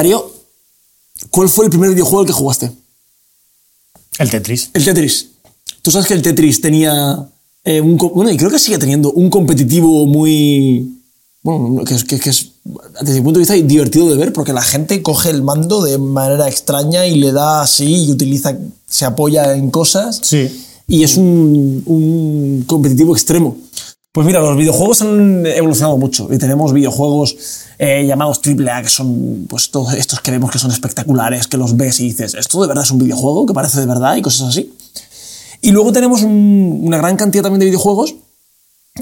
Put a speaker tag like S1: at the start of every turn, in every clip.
S1: Darío, ¿cuál fue el primer videojuego al que jugaste?
S2: El Tetris.
S1: El Tetris. Tú sabes que el Tetris tenía eh, un... Bueno, y creo que sigue teniendo un competitivo muy... Bueno, que es, que, que es, desde mi punto de vista, divertido de ver porque la gente coge el mando de manera extraña y le da así y utiliza, se apoya en cosas.
S2: Sí.
S1: Y es un, un competitivo extremo. Pues mira, los videojuegos han evolucionado mucho y tenemos videojuegos eh, llamados AAA que son pues todos estos que vemos que son espectaculares, que los ves y dices, ¿esto de verdad es un videojuego? Que parece de verdad y cosas así. Y luego tenemos un- una gran cantidad también de videojuegos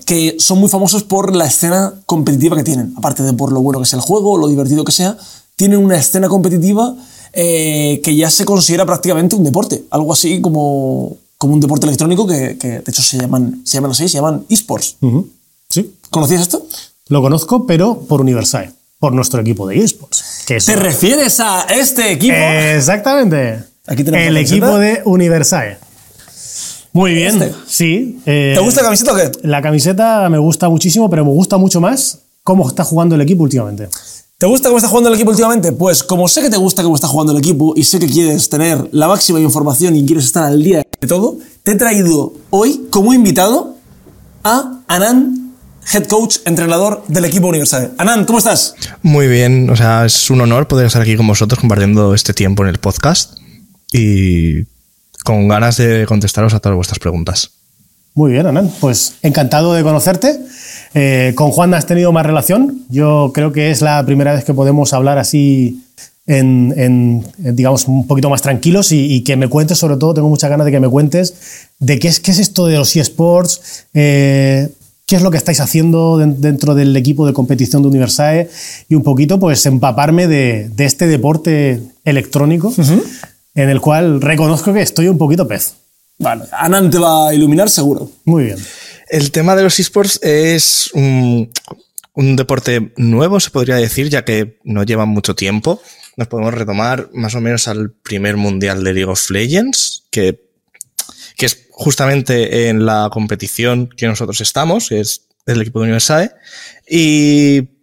S1: que son muy famosos por la escena competitiva que tienen. Aparte de por lo bueno que sea el juego, lo divertido que sea, tienen una escena competitiva eh, que ya se considera prácticamente un deporte. Algo así como, como un deporte electrónico que, que, de hecho se llaman, se llaman así, se llaman esports.
S2: Sí.
S1: ¿Conocías esto?
S2: Lo conozco, pero por Universae, por nuestro equipo de eSports. Que
S1: ¿Te refieres a este equipo?
S2: Exactamente.
S1: Aquí tenemos
S2: el equipo de Universae. Muy bien,
S1: Este.
S2: sí. eh,
S1: ¿Te gusta la camiseta o qué?
S2: La camiseta me gusta muchísimo, pero me gusta mucho más cómo está jugando el equipo últimamente.
S1: ¿Te gusta cómo está jugando el equipo últimamente? Pues como sé que te gusta cómo está jugando el equipo y sé que quieres tener la máxima información y quieres estar al día de todo, te he traído hoy como invitado a Anand, head coach, entrenador del equipo Universal. Anand, ¿cómo estás?
S3: Muy bien, o sea, es un honor poder estar aquí con vosotros compartiendo este tiempo en el podcast y con ganas de contestaros a todas vuestras preguntas.
S2: Muy bien, Anand. Pues encantado de conocerte. Eh, con Juan has tenido más relación. Yo creo que es la primera vez que podemos hablar así en, en, en, digamos, un poquito más tranquilos y, y que me cuentes, sobre todo, tengo muchas ganas de que me cuentes de qué es, qué es esto de los eSports, eh, qué es lo que estáis haciendo den- dentro del equipo de competición de Universae y un poquito, pues, empaparme de, de este deporte electrónico en el cual reconozco que estoy un poquito pez.
S1: Vale, Anand te va a iluminar seguro.
S2: Muy bien.
S3: El tema de los esports es un, un deporte nuevo, se podría decir, ya que no lleva mucho tiempo. Nos podemos retomar más o menos al primer mundial de League of Legends, que, que es justamente en la competición que nosotros estamos, que es el equipo de Universae. Y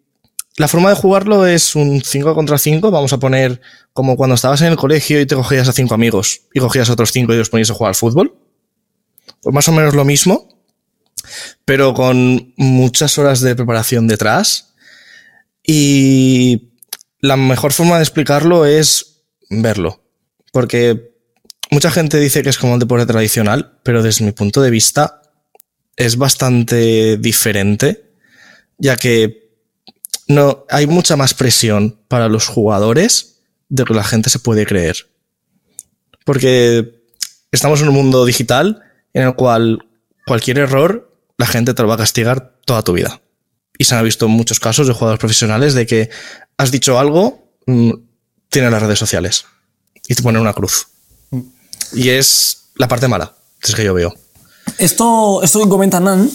S3: la forma de jugarlo es un 5 contra 5. Vamos a poner como cuando estabas en el colegio y te cogías a cinco amigos y cogías a otros cinco y os ponías a jugar al fútbol. Pues más o menos lo mismo, pero con muchas horas de preparación detrás. Y la mejor forma de explicarlo es verlo. Porque mucha gente dice que es como un deporte tradicional, pero desde mi punto de vista es bastante diferente, ya que no hay mucha más presión para los jugadores de lo que la gente se puede creer. Porque estamos en un mundo digital en el cual cualquier error la gente te lo va a castigar toda tu vida. Y se han visto muchos casos de jugadores profesionales de que has dicho algo, mm, tiene las redes sociales y te ponen una cruz. Y es la parte mala, es que yo veo.
S1: Esto, esto que comenta Nan,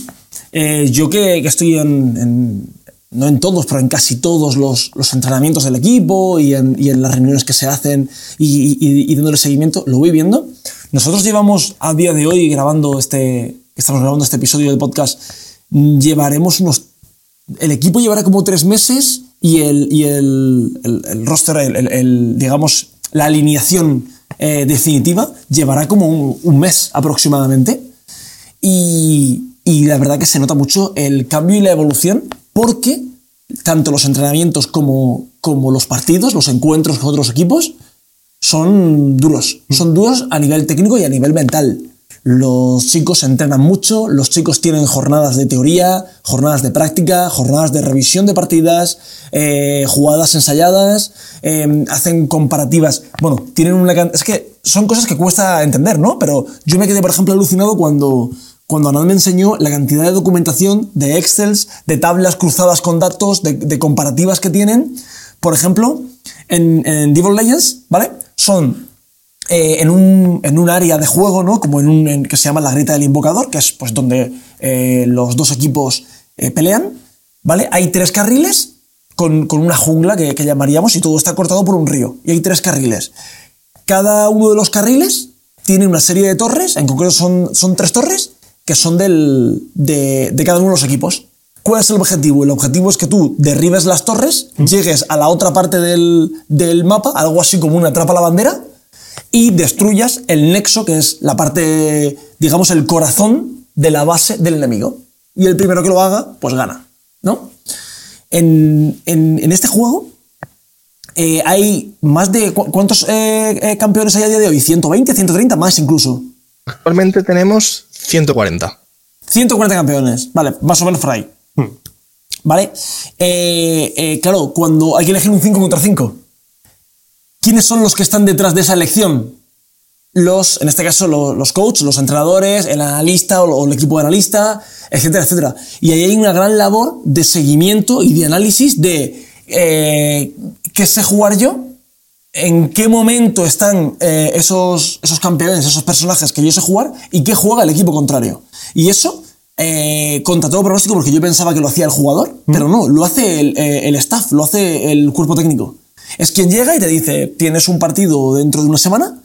S1: eh, yo que, que estoy en- no en todos, pero en casi todos los, los entrenamientos del equipo y en, y en las reuniones que se hacen y, y- y dándole seguimiento, lo voy viendo. Nosotros llevamos a día de hoy grabando este, estamos grabando este episodio del podcast, llevaremos unos, el equipo llevará como tres meses y el, y el, el- roster, el, digamos, la alineación eh, definitiva llevará como un, un mes aproximadamente. Y, y la verdad que se nota mucho el cambio y la evolución porque tanto los entrenamientos como, como los partidos, los encuentros con otros equipos, son duros. Son duros a nivel técnico y a nivel mental. Los chicos entrenan mucho, los chicos tienen jornadas de teoría, jornadas de práctica, jornadas de revisión de partidas, eh, jugadas ensayadas, eh, hacen comparativas. Bueno, tienen una Es que son cosas que cuesta entender, ¿no? Pero yo me quedé, por ejemplo, alucinado cuando, cuando Anand me enseñó la cantidad de documentación, de Excels, de tablas cruzadas con datos, de, comparativas que tienen. Por ejemplo, en, Devil Legends, ¿vale? Son eh, en, un, en un área de juego, ¿no? Como en un que se llama la grita del invocador, que es pues donde eh, los dos equipos eh, pelean, ¿vale? Hay tres carriles con, con una jungla que, que llamaríamos y todo está cortado por un río. Y hay tres carriles. Cada uno de los carriles tiene una serie de torres, en concreto son, son tres torres, que son del, de, de cada uno de los equipos. ¿Cuál es el objetivo? El objetivo es que tú derribes las torres, llegues a la otra parte del, del mapa, algo así como una atrapa la bandera, y destruyas el nexo, que es la parte, digamos, el corazón de la base del enemigo. Y el primero que lo haga, pues gana, ¿no? En, en- en este juego eh, hay más de... ¿cu- ¿Cuántos eh, eh, campeones hay a día de hoy? ¿120, 130? Más incluso.
S3: Actualmente tenemos 140.
S1: 140 campeones, vale, más o menos por ahí. ¿Vale? Eh, eh, claro, cuando hay que elegir un 5 contra 5, ¿quiénes son los que están detrás de esa elección? Los, en este caso, lo- los, coaches, los entrenadores, el analista o, o el equipo de analista, etcétera, etcétera. Y ahí hay una gran labor de seguimiento y de análisis de eh, qué sé jugar yo, en qué momento están eh, esos, esos campeones, esos personajes que yo sé jugar y qué juega el equipo contrario. Y eso, eh, contra todo pronóstico, porque yo pensaba que lo hacía el jugador, pero no, lo hace el, eh, el staff, lo hace el cuerpo técnico. Es quien llega y te dice, tienes un partido dentro de una semana,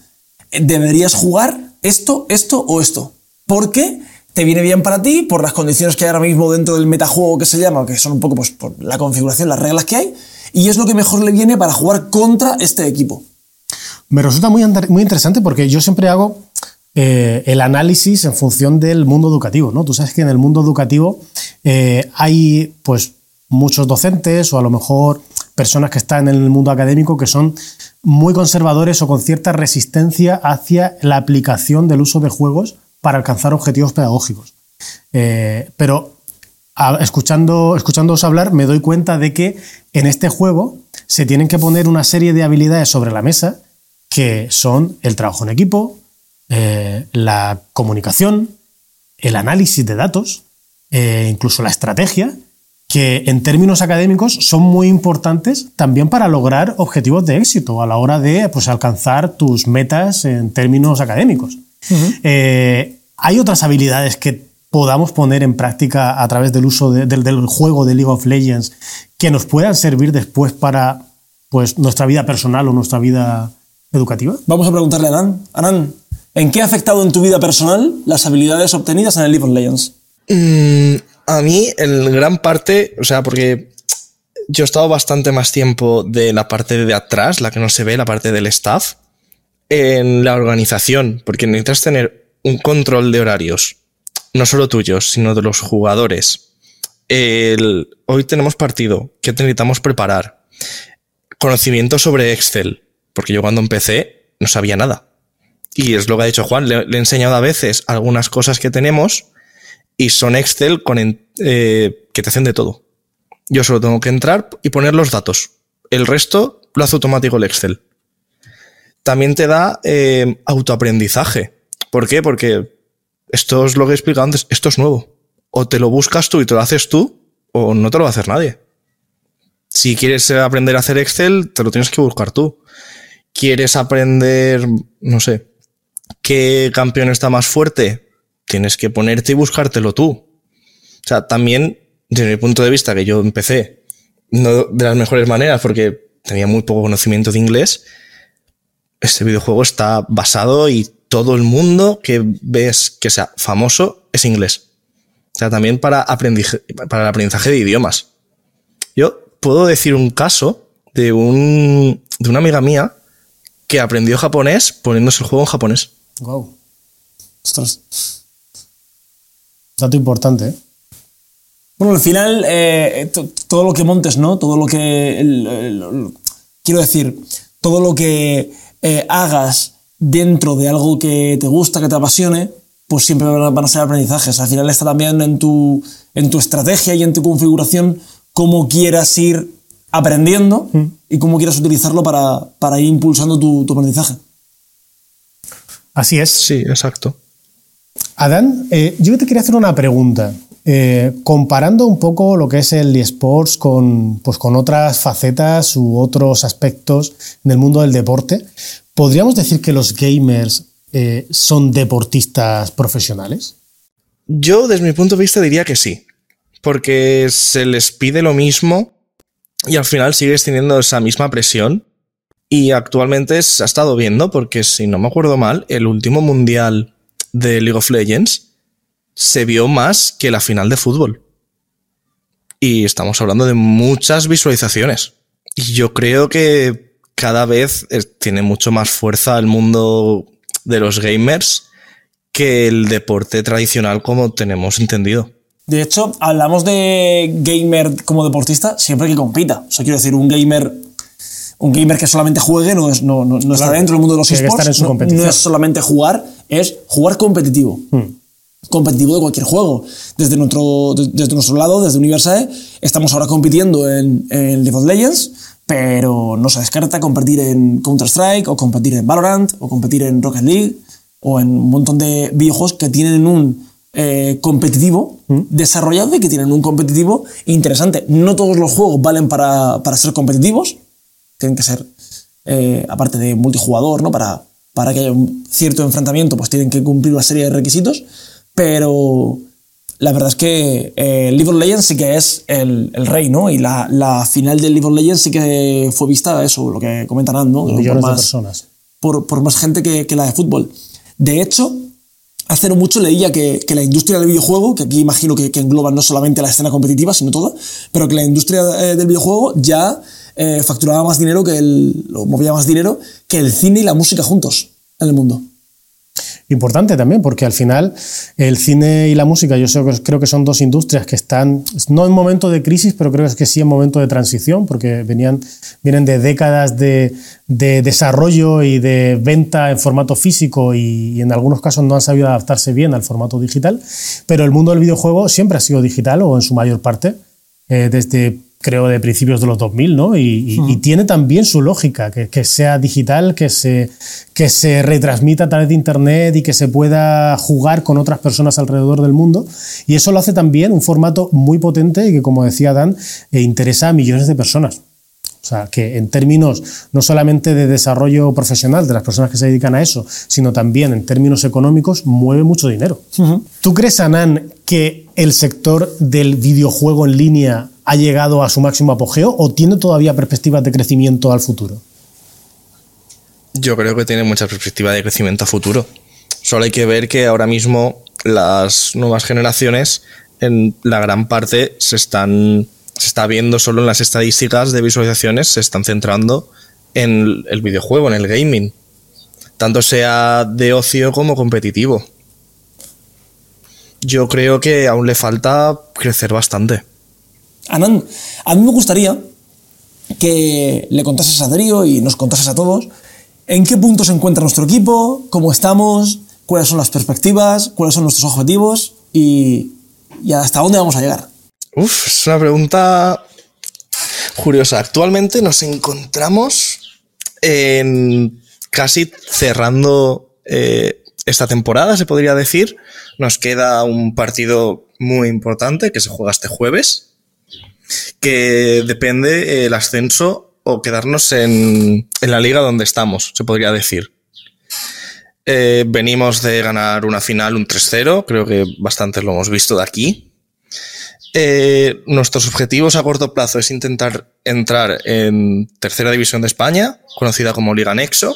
S1: deberías jugar esto, esto o esto. Porque te viene bien para ti, por las condiciones que hay ahora mismo dentro del metajuego que se llama, que son un poco pues, por la configuración, las reglas que hay, y es lo que mejor le viene para jugar contra este equipo.
S2: Me resulta muy, muy interesante porque yo siempre hago eh, el análisis en función del mundo educativo, ¿no? Tú sabes que en el mundo educativo eh, hay pues muchos docentes o a lo mejor personas que están en el mundo académico que son muy conservadores o con cierta resistencia hacia la aplicación del uso de juegos para alcanzar objetivos pedagógicos. Eh, pero a- escuchando, escuchándoos hablar, me doy cuenta de que en este juego se tienen que poner una serie de habilidades sobre la mesa que son el trabajo en equipo, eh, la comunicación, el análisis de datos, eh, incluso la estrategia, que en términos académicos son muy importantes también para lograr objetivos de éxito a la hora de pues, alcanzar tus metas en términos académicos. Eh, ¿Hay otras habilidades que podamos poner en práctica a través del uso de- del, del juego de League of Legends que nos puedan servir después para pues, nuestra vida personal o nuestra vida educativa?
S1: Vamos a preguntarle a Anan. Anan, ¿en qué ha afectado en tu vida personal las habilidades obtenidas en el League of Legends?
S3: Mm, a mí, en gran parte, o sea, porque yo he estado bastante más tiempo de la parte de atrás, la que no se ve, la parte del staff, en la organización, porque necesitas tener un control de horarios, no solo tuyos, sino de los jugadores. El, hoy tenemos partido, ¿qué necesitamos preparar? Conocimiento sobre Excel, porque yo cuando empecé no sabía nada. Y es lo que ha dicho Juan, le, le he enseñado a veces algunas cosas que tenemos y son Excel con eh, que te hacen de todo. Yo solo tengo que entrar y poner los datos. El resto lo hace automático el Excel. También te da eh, autoaprendizaje. ¿Por qué? Porque esto es lo que he explicado antes, esto es nuevo. O te lo buscas tú y te lo haces tú, o no te lo va a hacer nadie. Si quieres aprender a hacer Excel, te lo tienes que buscar tú. ¿Quieres aprender, no sé, qué campeón está más fuerte? Tienes que ponerte y buscártelo tú. O sea, también, desde mi punto de vista, que yo empecé no de las mejores maneras porque tenía muy poco conocimiento de inglés, este videojuego está basado y todo el mundo que ves que sea famoso es inglés. O sea, también para, para el aprendizaje de idiomas. Yo puedo decir un caso de, un, de una amiga mía que aprendió japonés poniéndose el juego en japonés.
S2: Wow.
S1: Ostras.
S2: Dato importante. ¿eh?
S1: Bueno, al final, eh, to- todo lo que montes, ¿no? Todo lo que. quiero decir, todo lo que eh, hagas dentro de algo que te gusta, que te apasione, pues siempre van a, ser aprendizajes. Al final está también en tu, en tu estrategia y en tu configuración cómo quieras ir aprendiendo y cómo quieras utilizarlo para, para ir impulsando tu, tu aprendizaje.
S2: Así es.
S3: Sí, exacto.
S2: Adán, eh, yo te quería hacer una pregunta. Eh, comparando un poco lo que es el eSports con, pues, con otras facetas u otros aspectos del mundo del deporte, ¿podríamos decir que los gamers eh, son deportistas profesionales?
S3: Yo, desde mi punto de vista, diría que sí. Porque se les pide lo mismo y al final sigues teniendo esa misma presión. Y actualmente se ha estado viendo, porque si no me acuerdo mal, el último mundial de League of Legends se vio más que la final de fútbol. y estamos hablando de muchas visualizaciones. Y yo creo que cada vez tiene mucho más fuerza el mundo de los gamers que el deporte tradicional como tenemos entendido.
S1: De hecho, hablamos de gamer como deportista siempre que compita. O sea, quiero decir, un gamer un gamer que solamente juegue no, es, no, no, está dentro del mundo de los esports. No, no, es solamente jugar, es jugar competitivo. Hmm. Competitivo de cualquier juego. Desde nuestro, desde nuestro lado, desde Universae, estamos ahora compitiendo en, en League of Legends, pero no se descarta competir en Counter-Strike, o competir en Valorant, o competir en Rocket League, o en un montón de videojuegos que tienen un eh, competitivo mm. desarrollado y que tienen un competitivo interesante. No todos los juegos valen para, para ser competitivos, tienen que ser, eh, aparte de multijugador, ¿no? Para, para que haya un cierto enfrentamiento, pues tienen que cumplir una serie de requisitos, pero la verdad es que eh, League of Legends sí que es el, el rey, ¿no? Y la, la, final del League of Legends sí que fue vista, eso, lo que comentan, ¿no?
S2: Millones por más, de personas.
S1: Por, por, más gente que, que la de fútbol. De hecho, hace no mucho leía que, que, la industria del videojuego, que aquí imagino que, que, engloba no solamente la escena competitiva, sino toda, pero que la industria eh, del videojuego ya eh, facturaba más dinero que el, movía más dinero que el cine y la música juntos en el mundo
S2: importante también, porque al final el cine y la música yo creo que son dos industrias que están, no en momento de crisis, pero creo que sí en momento de transición, porque venían, vienen de décadas de, desarrollo y de venta en formato físico y, en algunos casos no han sabido adaptarse bien al formato digital, pero el mundo del videojuego siempre ha sido digital o en su mayor parte. Eh, desde creo, de principios de los 2000, ¿no? Y, tiene también su lógica, que, sea digital, que se, que se retransmita a través de Internet y que se pueda jugar con otras personas alrededor del mundo. Y eso lo hace también un formato muy potente y que, como decía Dan, eh, interesa a millones de personas. O sea, que en términos no solamente de desarrollo profesional de las personas que se dedican a eso, sino también en términos económicos, mueve mucho dinero. ¿Tú crees, Anan, que el sector del videojuego en línea ha llegado a su máximo apogeo o tiene todavía perspectivas de crecimiento al futuro?
S3: Yo creo que tiene mucha perspectiva de crecimiento a futuro. Solo hay que ver que ahora mismo las nuevas generaciones en la gran parte se están se está viendo solo en las estadísticas de visualizaciones, se están centrando en el videojuego, en el gaming, tanto sea de ocio como competitivo. Yo creo que aún le falta crecer bastante.
S1: A mí me gustaría que le contases a Darío y nos contases a todos en qué punto se encuentra nuestro equipo, cómo estamos, cuáles son las perspectivas, cuáles son nuestros objetivos y, y hasta dónde vamos a llegar.
S3: Uf, es una pregunta curiosa. Actualmente nos encontramos en casi cerrando eh, esta temporada, se podría decir. Nos queda un partido muy importante que se juega este jueves, que depende el ascenso o quedarnos en, en la liga donde estamos, se podría decir. Eh, venimos de ganar una final, un 3-0, creo que bastante lo hemos visto de aquí. Eh, nuestros objetivos a corto plazo es intentar entrar en tercera división de España, conocida como Liga Nexo,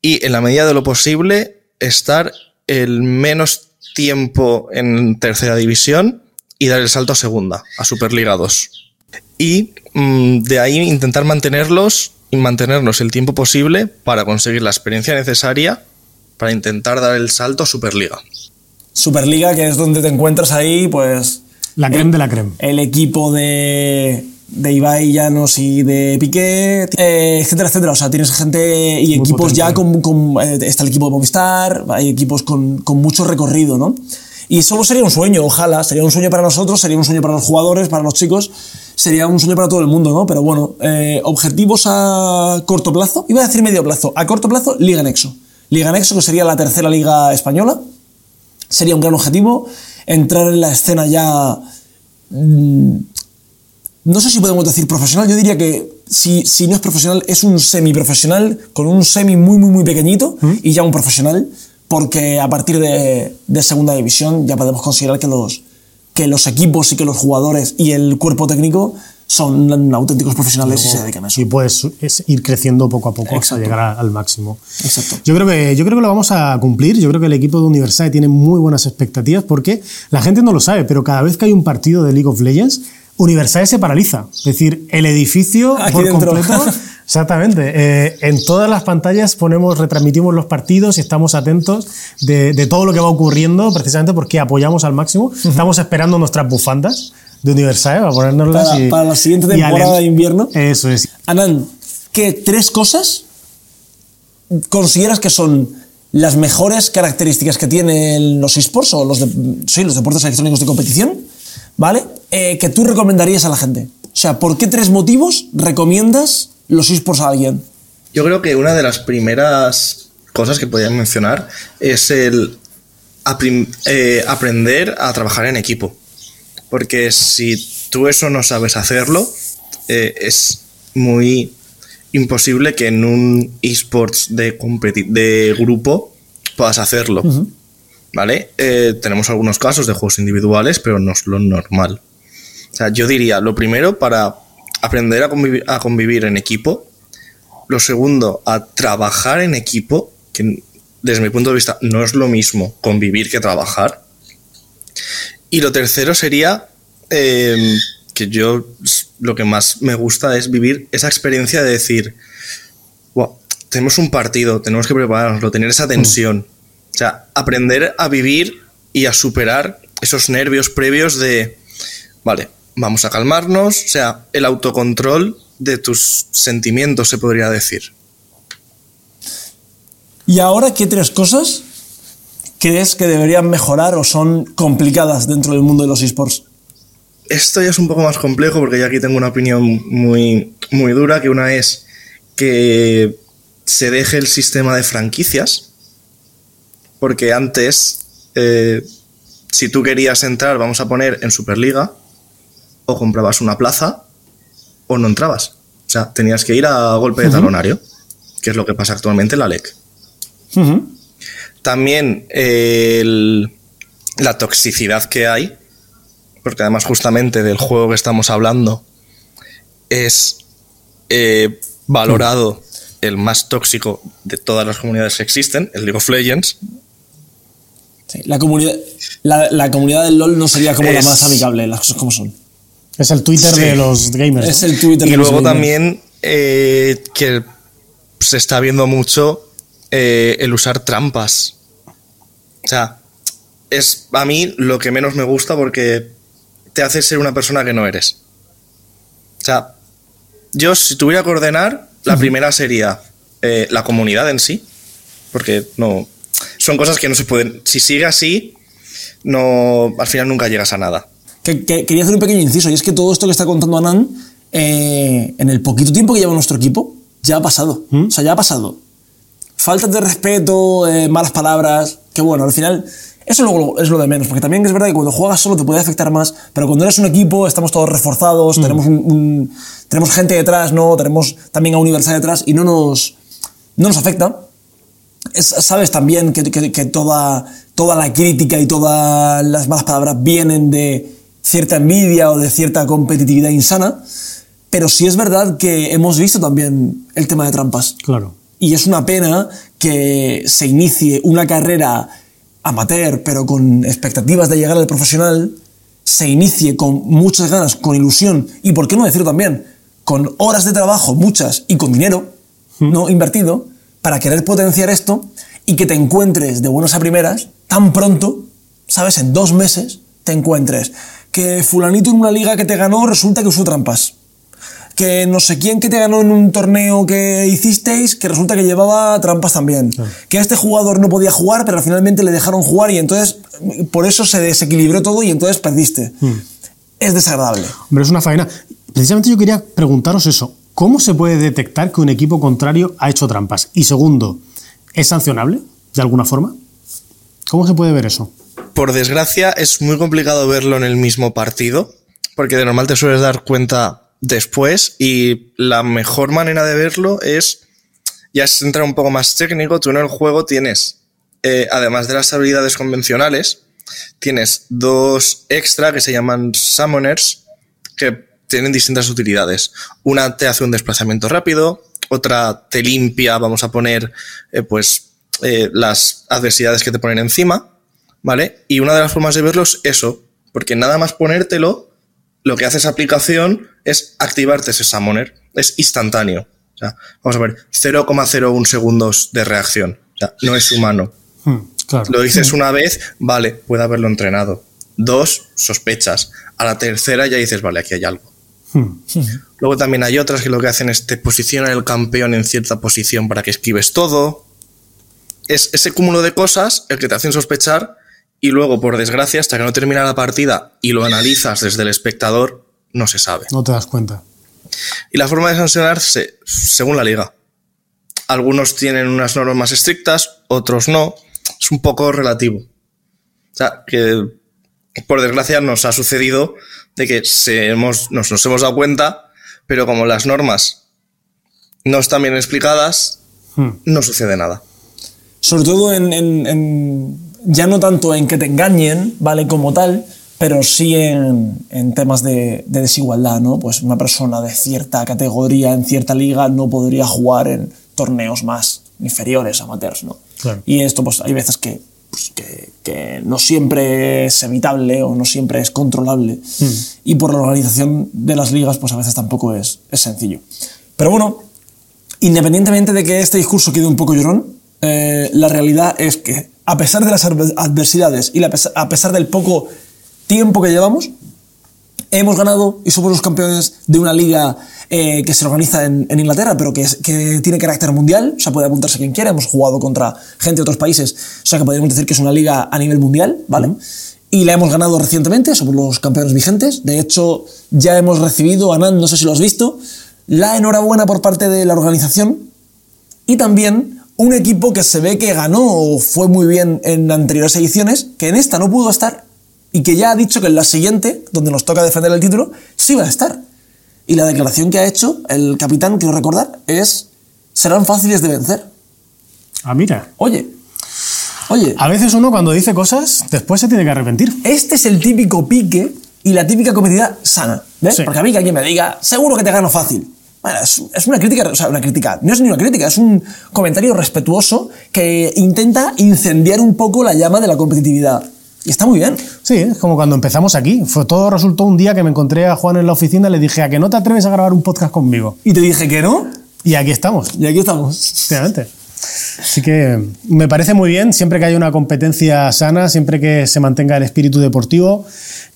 S3: y en la medida de lo posible estar el menos tiempo en tercera división y dar el salto a segunda, a Superliga 2. Y mm, de ahí intentar mantenerlos y mantenernos el tiempo posible para conseguir la experiencia necesaria para intentar dar el salto a Superliga.
S1: Superliga, que es donde te encuentras ahí, pues
S2: la creme de la creme.
S1: El equipo de, de Ibai Llanos y de Piqué, eh, etcétera, etcétera. O sea, tienes gente y equipos ya con, con eh, Está el equipo de Movistar, hay equipos con, con mucho recorrido, ¿no? Y solo sería un sueño, ojalá, sería un sueño para nosotros, sería un sueño para los jugadores, para los chicos, sería un sueño para todo el mundo, ¿no? Pero bueno, eh, objetivos a corto plazo, iba a decir medio plazo, a corto plazo, Liga Nexo. Liga Nexo, que sería la tercera liga española, sería un gran objetivo. Entrar en la escena ya... Mm, no sé si podemos decir profesional, yo diría que si, si no es profesional, es un semi-profesional con un semi muy, muy, muy pequeñito ¿Mm? y ya un profesional, porque a partir de, de, segunda división ya podemos considerar que los, que los equipos y que los jugadores y el cuerpo técnico son auténticos profesionales y se dedican a eso.
S2: Y puedes es ir creciendo poco a poco hasta llegar a- al máximo.
S1: Exacto.
S2: Yo creo, que, yo creo que lo vamos a cumplir. Yo creo que el equipo de Universal tiene muy buenas expectativas porque la gente no lo sabe, pero cada vez que hay un partido de League of Legends, Universal se paraliza. Es decir, el edificio
S1: Aquí
S2: por
S1: dentro.
S2: completo. Exactamente. Eh, en todas las pantallas ponemos, retransmitimos los partidos y estamos atentos de, de todo lo que va ocurriendo, precisamente porque apoyamos al máximo. Estamos esperando nuestras bufandas de Universal para ponérnoslas
S1: Para-
S2: y-
S1: para la siguiente temporada de invierno.
S2: Eso es.
S1: Anand, ¿qué tres cosas consideras que son las mejores características que tienen los esports o los, de- sí, los deportes electrónicos de competición, ¿vale? Eh, que tú recomendarías a la gente. O sea, ¿por qué tres motivos recomiendas los esports a alguien?
S3: Yo creo que una de las primeras cosas que podría mencionar es el eh, aprender a trabajar en equipo. Porque si tú eso no sabes hacerlo, eh, es muy imposible que en un esports de, de grupo puedas hacerlo. ¿Vale? Eh, tenemos algunos casos de juegos individuales, pero no es lo normal. O sea, yo diría, lo primero, para aprender a convivir, a convivir en equipo, lo segundo, a trabajar en equipo, que desde mi punto de vista no es lo mismo convivir que trabajar. Y lo tercero sería eh, que yo lo que más me gusta es vivir esa experiencia de decir, "Buah, tenemos un partido, tenemos que prepararnoslo, tener esa tensión. O sea, aprender a vivir y a superar esos nervios previos de, vale, vamos a calmarnos, o sea, el autocontrol de tus sentimientos, se podría decir.
S1: Y ahora, ¿qué tres cosas crees que deberían mejorar o son complicadas dentro del mundo de los esports?
S3: Esto ya es un poco más complejo porque yo aquí tengo una opinión muy, muy dura, que una es que se deje el sistema de franquicias, porque antes, eh, si tú querías entrar, vamos a poner en Superliga, o comprabas una plaza, o no entrabas. O sea, tenías que ir a golpe de talonario, que es lo que pasa actualmente en la LEC. También eh, el- la toxicidad que hay, porque además justamente del juego que estamos hablando es eh, valorado el más tóxico de todas las comunidades que existen, el League of Legends.
S1: Sí, la, comunidad, la, la comunidad del LOL no sería como la más amigable, las cosas como son.
S2: Es el Twitter
S3: Sí.
S2: de los gamers.
S1: Es el Twitter
S3: Y
S1: de
S3: luego también eh, que se está viendo mucho eh, el usar trampas. O sea, es a mí lo que menos me gusta porque te hace ser una persona que no eres. O sea, yo si tuviera que ordenar, la primera sería eh, la comunidad en sí, porque no son cosas que no se pueden. Si sigue así, no al final nunca llegas a nada.
S1: Que- que- quería hacer un pequeño inciso, y es que todo esto que está contando Anan, eh, en el poquito tiempo que lleva nuestro equipo, ya ha pasado. O sea, ya ha pasado. Faltas de respeto, eh, malas palabras, que bueno, al final, eso luego es lo de menos, porque también es verdad que cuando juegas solo te puede afectar más, pero cuando eres un equipo, estamos todos reforzados, tenemos, un- un- tenemos gente detrás, ¿no? Tenemos también a Universal detrás, y no nos, no nos afecta. Es- sabes también que, que- que toda, toda la crítica y todas las malas palabras vienen de cierta envidia o de cierta competitividad insana, pero sí es verdad que hemos visto también el tema de trampas.
S2: Claro.
S1: Y es una pena que se inicie una carrera amateur, pero con expectativas de llegar al profesional, se inicie con muchas ganas, con ilusión y, por qué no decirlo también, con horas de trabajo, muchas, y con dinero no invertido, para querer potenciar esto y que te encuentres de buenas a primeras tan pronto, ¿sabes? En dos meses te encuentres que fulanito en una liga que te ganó resulta que usó trampas que no sé quién que te ganó en un torneo que hicisteis, que resulta que llevaba trampas también. Que este jugador no podía jugar, pero finalmente le dejaron jugar y entonces por eso se desequilibró todo y entonces perdiste. Es desagradable.
S2: Hombre, es una faena. Precisamente yo quería preguntaros eso. ¿Cómo se puede detectar que un equipo contrario ha hecho trampas? Y segundo, ¿es sancionable de alguna forma? ¿Cómo se puede ver eso?
S3: Por desgracia, es muy complicado verlo en el mismo partido, porque de normal te sueles dar cuenta después y la mejor manera de verlo es, ya es entrar un poco más técnico, tú en el juego tienes, eh, además de las habilidades convencionales, tienes dos extra que se llaman summoners, que tienen distintas utilidades. Una te hace un desplazamiento rápido, otra te limpia, vamos a poner, eh, pues, eh, las adversidades que te ponen encima, ¿vale? Y una de las formas de verlo es eso, porque nada más ponértelo, lo que hace esa aplicación es activarte ese summoner, es instantáneo. O sea, vamos a ver, 0,01 segundos de reacción. O sea, no es humano.
S2: Hmm, claro.
S3: Lo dices
S2: Hmm.
S3: una vez, vale, puede haberlo entrenado. Dos, sospechas. A la tercera ya dices, vale, aquí hay algo.
S2: Hmm.
S3: Luego también hay otras que lo que hacen es te posicionan el campeón en cierta posición para que esquives todo. Es ese cúmulo de cosas el que te hacen sospechar y luego, por desgracia, hasta que no termina la partida y lo analizas desde el espectador, no se sabe.
S2: No te das cuenta.
S3: Y la forma de sancionarse, según la liga. Algunos tienen unas normas más estrictas, otros no. Es un poco relativo. O sea, que por desgracia nos ha sucedido de que se hemos, nos, nos hemos dado cuenta, pero como las normas no están bien explicadas,
S2: Hmm.
S3: no sucede nada.
S1: Sobre todo en, en- en- ya no tanto en que te engañen, ¿vale? Como tal, pero sí en, en temas de, de desigualdad, ¿no? Pues una persona de cierta categoría en cierta liga no podría jugar en torneos más inferiores, amateurs, ¿no?
S2: Claro.
S1: Y esto, pues hay veces que, pues, que, que no siempre es evitable o no siempre es controlable. Y por la organización de las ligas, pues a veces tampoco es, es sencillo. Pero bueno, independientemente de que este discurso quede un poco llorón, eh, la realidad es que, a pesar de las adver- adversidades y a pesar del poco tiempo que llevamos, hemos ganado y somos los campeones de una liga eh, que se organiza en, en Inglaterra, pero que, es- que tiene carácter mundial, o sea, puede apuntarse quien quiera, hemos jugado contra gente de otros países, o sea, que podríamos decir que es una liga a nivel mundial, ¿vale? Y la hemos ganado recientemente, somos los campeones vigentes, de hecho, ya hemos recibido, Anand, no sé si lo has visto, la enhorabuena por parte de la organización y también un equipo que se ve que ganó o fue muy bien en anteriores ediciones, que en esta no pudo estar y que ya ha dicho que en la siguiente, donde nos toca defender el título, sí va a estar. Y la declaración que ha hecho el capitán, quiero recordar, es serán fáciles de vencer.
S2: Ah, mira.
S1: Oye, oye,
S2: A veces uno cuando dice cosas, después se tiene que arrepentir.
S1: este es el típico pique y la típica competitividad sana. ¿Ves?
S2: Sí.
S1: Porque a mí que alguien me diga, seguro que te gano fácil. Bueno, es, es una crítica, o sea, una crítica, no es ni una crítica, es un comentario respetuoso que intenta incendiar un poco la llama de la competitividad. Y está muy bien.
S2: Sí, es como cuando empezamos aquí. Fue, todo resultó un día que me encontré a Juan en la oficina y le dije, ¿a que no te atreves a grabar un podcast conmigo?
S1: Y te dije que no,
S2: Y aquí estamos,
S1: y aquí estamos.
S2: efectivamente. Así que me parece muy bien, siempre que haya una competencia sana, siempre que se mantenga el espíritu deportivo,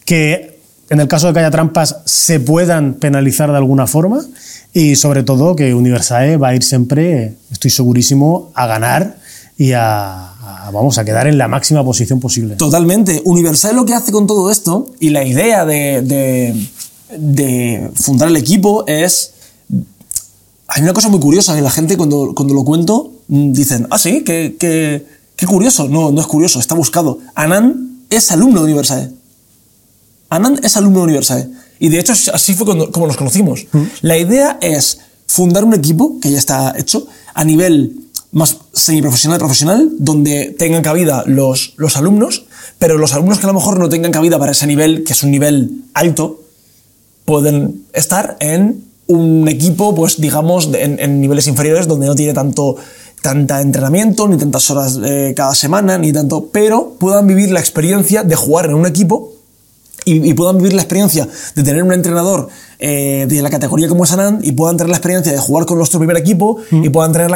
S2: que en el caso de que haya trampas se puedan penalizar de alguna forma y sobre todo que Universae va a ir siempre, estoy segurísimo, a ganar y a, a- vamos a quedar en la máxima posición posible.
S1: Totalmente. Universal lo que hace con todo esto y la idea de, de- de fundar el equipo es... Hay una cosa muy curiosa que la gente cuando, cuando lo cuento mm, dicen, ah, sí, qué, qué- qué curioso. No, no es curioso, está buscado. Anand es alumno de Universae. Anand es alumno de Universae. Y de hecho así fue cuando- como nos conocimos. La idea es fundar un equipo, que ya está hecho, a nivel más semiprofesional profesional, donde tengan cabida los, los alumnos, pero los alumnos que a lo mejor no tengan cabida para ese nivel, que es un nivel alto, pueden estar en un equipo, pues digamos, de- en, en niveles inferiores donde no tiene tanto tanta entrenamiento, ni tantas horas eh, cada semana, ni tanto, pero puedan vivir la experiencia de jugar en un equipo y, y puedan vivir la experiencia de tener un entrenador eh, de la categoría como es Anand y puedan tener la experiencia de jugar con nuestro primer equipo y puedan tener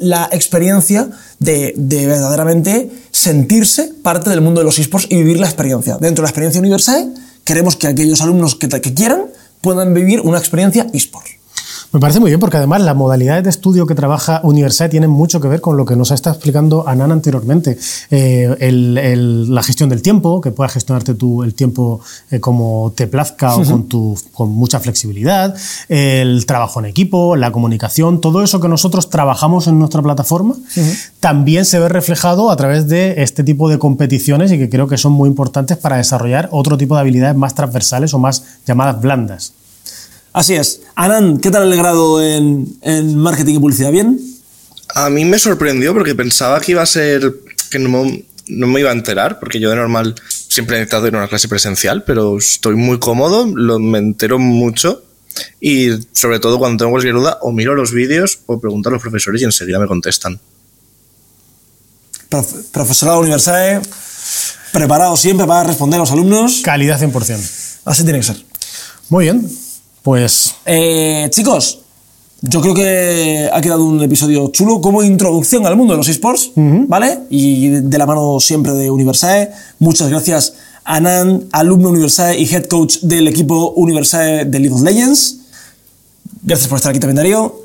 S1: la, experiencia de, de verdaderamente sentirse parte del mundo de los esports y vivir la experiencia. Dentro de la experiencia universal, queremos que aquellos alumnos que, que quieran puedan vivir una experiencia esports.
S2: Me parece muy bien porque además las modalidades de estudio que trabaja Universae tienen mucho que ver con lo que nos ha estado explicando Anan anteriormente. Eh, el- el- la gestión del tiempo, que puedas gestionarte tú el tiempo eh, como te plazca o con, tu, con mucha flexibilidad, el trabajo en equipo, la comunicación, todo eso que nosotros trabajamos en nuestra plataforma, también se ve reflejado a través de este tipo de competiciones y que creo que son muy importantes para desarrollar otro tipo de habilidades más transversales o más llamadas blandas.
S1: Así es. Anand, ¿qué tal el grado en, en marketing y publicidad? ¿Bien?
S3: A mí me sorprendió porque pensaba que iba a ser. que no, me- no me iba a enterar, porque yo de normal siempre he necesitado ir a una clase presencial, pero estoy muy cómodo, lo, me entero mucho Y sobre todo cuando tengo cualquier duda, o miro los vídeos o pregunto a los profesores y enseguida me contestan.
S1: Prof- profesorado Universae, preparado siempre para responder a los alumnos.
S2: Calidad 100%.
S1: Así tiene que ser.
S2: Muy bien. Pues
S1: Eh, chicos, yo creo que ha quedado un episodio chulo como introducción al mundo de los esports, ¿vale? Y de la mano siempre de Universae. Muchas gracias a Nan, alumno Universae y head coach del equipo Universae de League of Legends. Gracias por estar aquí también, Darío.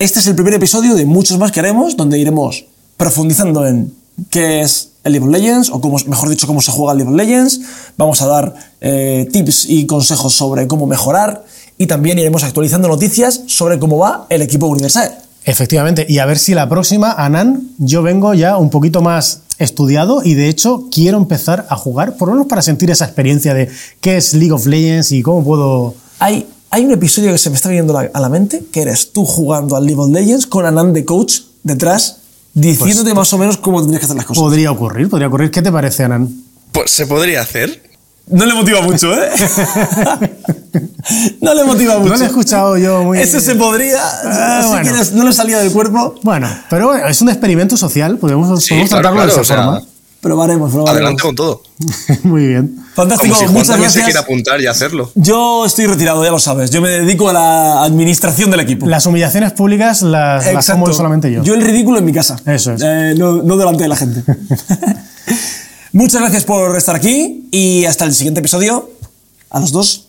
S1: Este es el primer episodio de muchos más que haremos, donde iremos profundizando en qué es el League of Legends, o cómo, mejor dicho, cómo se juega el League of Legends. Vamos a dar eh, tips y consejos sobre cómo mejorar, y también iremos actualizando noticias sobre cómo va el equipo Universae.
S2: efectivamente, y a ver si la próxima, Anan, yo vengo ya un poquito más estudiado y de hecho quiero empezar a jugar, por lo menos para sentir esa experiencia de qué es League of Legends y cómo puedo...
S1: Hay, hay un episodio que se me está viniendo a la mente, que eres tú jugando al League of Legends con Anand de coach detrás, diciéndote más o menos cómo tendrías que hacer las cosas.
S2: Podría ocurrir, podría ocurrir. ¿Qué te parece, Anan?
S3: Pues se podría hacer.
S1: No le motiva mucho, ¿eh? no le motiva mucho.
S2: No lo he escuchado yo muy...
S1: Ese se podría.
S2: Ah, bueno.
S1: quieres, no le salía del cuerpo.
S2: Bueno, pero bueno, es un experimento social, podemos,
S3: Sí,
S2: podemos
S3: claro,
S2: tratarlo
S3: claro,
S2: de
S3: o
S2: esa
S3: sea,
S2: forma.
S1: Probaremos, probaremos.
S3: Adelante con todo.
S2: Muy bien.
S1: Fantástico,
S3: Como si Juan
S1: muchas gracias.
S3: quiere apuntar y hacerlo.
S1: Yo estoy retirado, ya lo sabes. Yo me dedico a la administración del equipo.
S2: Las humillaciones públicas las, las
S1: Exacto.
S2: como solamente yo.
S1: Yo el ridículo en mi casa.
S2: Eso es.
S1: Eh, no, no delante de la gente. muchas gracias por estar aquí y hasta el siguiente episodio. A los dos.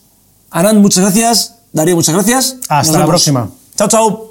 S1: Anand, muchas gracias. Darío, muchas gracias.
S2: Hasta la próxima.
S1: Chao, chao.